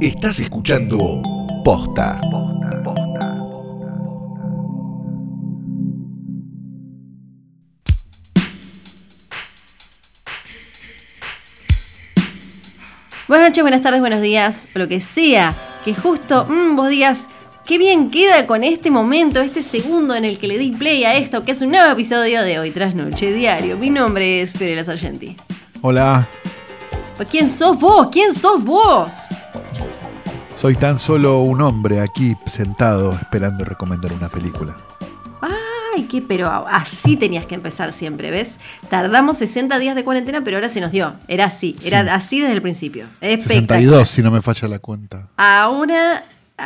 Estás escuchando Posta. Buenas noches, buenas tardes, buenos días, lo que sea. Que justo mm, vos digas, qué bien queda con este momento, este segundo en el que le di play a esto, que es un nuevo episodio de Hoy Tras Noche Diario. Mi nombre es Fiorella Sargenti. Hola, Pues, ¿Quién sos vos? ¿Quién sos vos? Soy tan solo un hombre aquí sentado esperando recomendar una película. Ay, qué, pero así tenías que empezar siempre, ¿ves? Tardamos 60 días de cuarentena, pero ahora se nos dio. Era así, era Sí. así desde el principio. Espectacular. 62 si no me falla la cuenta. Ahora,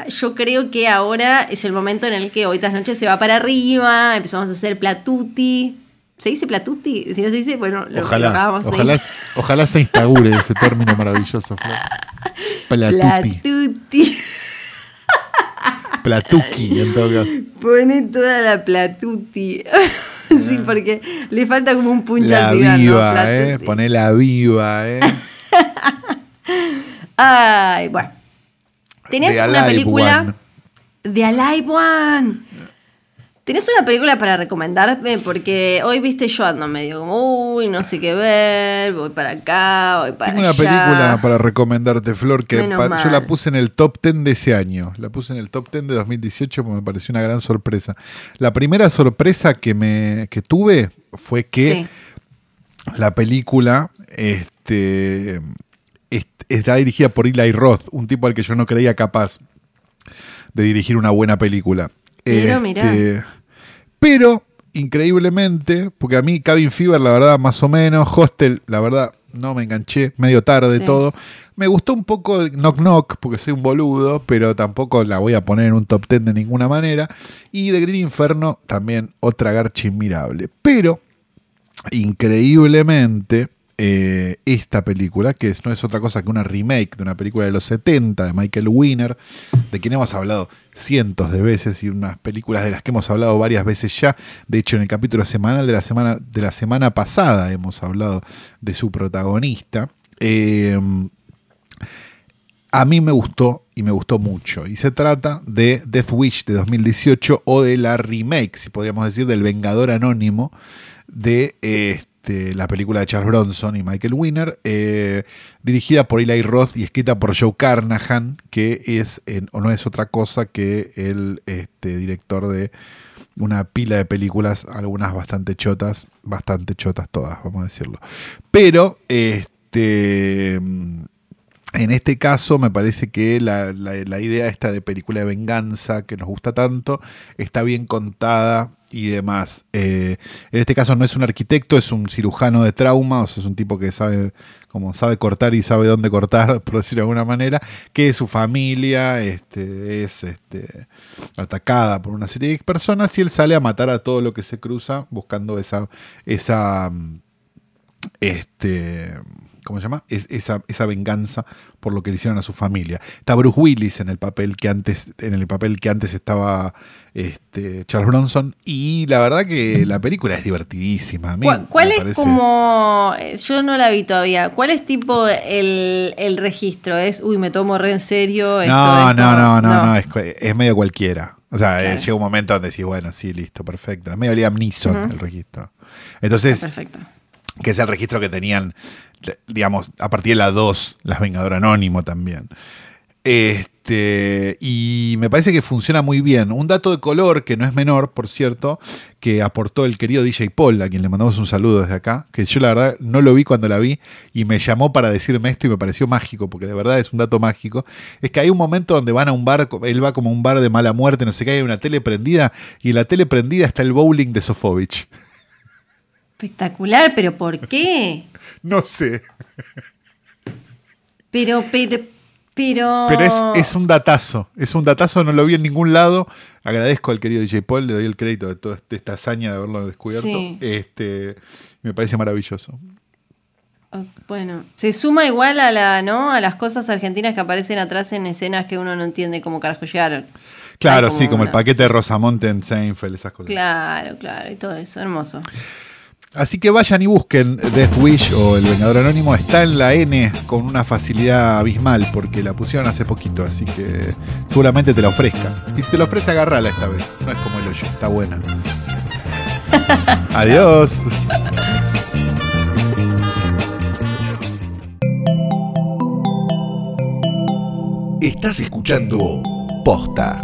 yo creo que ahora es el momento en el que hoy tras noche se va para arriba, empezamos a hacer platuti. ¿Se dice platuti? Si no se dice, bueno, lo, Ojalá, ojalá, ojalá se instaure ese término maravilloso. Flor. Platuti. Platuti. Platuki, en todo caso. Pone toda la platuti. sí, porque le falta como un punch La al final, ¿no? viva, eh. Poné la viva, eh. Ay, bueno. Tenés The una Alive película. One. De Alive One. ¿Tenés una película para recomendarme? Porque hoy viste yo ando medio como, uy, no sé qué ver, voy para acá, voy para Tengo una allá. película para recomendarte, Flor, que yo la puse en el top 10 de ese año. La puse en el top 10 de 2018 porque me pareció una gran sorpresa. La primera sorpresa que, me, que tuve fue que Sí. la película este, es- está dirigida por Eli Roth, un tipo al que yo no creía capaz de dirigir una buena película. Mirá, mirá. Pero, increíblemente, porque a mí Cabin Fever, la verdad, más o menos, Hostel, la verdad, no me enganché, medio tarde Sí. todo. Me gustó un poco Knock Knock, porque soy un boludo, pero tampoco la voy a poner en un top 10 de ninguna manera. Y The Green Inferno, también otra garcha inmirable. Pero, increíblemente, eh, esta película, que no es otra cosa que una remake de una película de los 70 de Michael Winner, de quien hemos hablado cientos de veces y unas películas de las que hemos hablado varias veces ya. De hecho, en el capítulo semanal de la semana, de la semana pasada hemos hablado de su protagonista. Eh, a mí me gustó y me gustó mucho. Y se trata de Death Wish de 2018 o de la remake, si podríamos decir, del Vengador Anónimo de este, la película de Charles Bronson y Michael Winner, eh, dirigida por Eli Roth y escrita por Joe Carnahan, que es o no es otra cosa que el este, director de una pila de películas, algunas bastante chotas, bastante chotas todas, vamos a decirlo. Pero, este en este caso me parece que la, la- la idea esta de película de venganza que nos gusta tanto está bien contada y demás. Eh, en este caso no es un arquitecto, es un cirujano de trauma, o sea, es un tipo que sabe como sabe cortar y sabe dónde cortar, por decirlo de alguna manera, que su familia este, es este, atacada por una serie de personas y él sale a matar a todo lo que se cruza buscando esa, esa mm, este ¿cómo se llama? Es, esa, esa venganza por lo que le hicieron a su familia. Está Bruce Willis en el papel que antes, en el papel que antes estaba este, Charles Bronson. Y la verdad que la película es divertidísima. A mí ¿Cuál, es parece- como.? eh, Yo no la vi todavía. ¿Cuál es tipo el, el registro? ¿Es, uy, me tomo re en serio? esto No, no, no, no, no, es, medio cualquiera. O sea, Claro. eh, llega un momento donde decís, bueno, sí, listo, perfecto. Es medio Liam Neeson el registro. Entonces, Perfecto. que es el registro que tenían, digamos, a partir de la 2, las Vengador Anónimo también. Este, y me parece que funciona muy bien. Un dato de color que no es menor, por cierto, que aportó el querido DJ Paul, a quien le mandamos un saludo desde acá, que yo la verdad no lo vi cuando la vi y me llamó para decirme esto y me pareció mágico, porque de verdad es un dato mágico. Es que hay un momento donde van a un bar, él va como a un bar de mala muerte, no sé qué, hay una tele prendida y en la tele prendida está el bowling de Sofovich. Espectacular, pero ¿por qué? No sé. Pero, pero. Pero, Pero es, es un datazo, es un datazo, no lo vi en ningún lado. Agradezco al querido DJ Paul, le doy el crédito de toda esta hazaña de haberlo descubierto. Sí. Este, me parece maravilloso. Oh, Bueno, se suma igual a la, ¿no? A las cosas argentinas que aparecen atrás en escenas que uno no entiende cómo carajo llegaron. Claro, sí, como el paquete de Rosamonte en Seinfeld, esas cosas. Claro, claro, y todo eso, hermoso. Así que vayan y busquen Death Wish o El Vengador Anónimo. Está en la N con una facilidad abismal porque la pusieron hace poquito, así que seguramente te la ofrezca. Y si te la ofrece, agarrala esta vez. No es como el hoyo, está buena. Adiós. Estás escuchando Posta.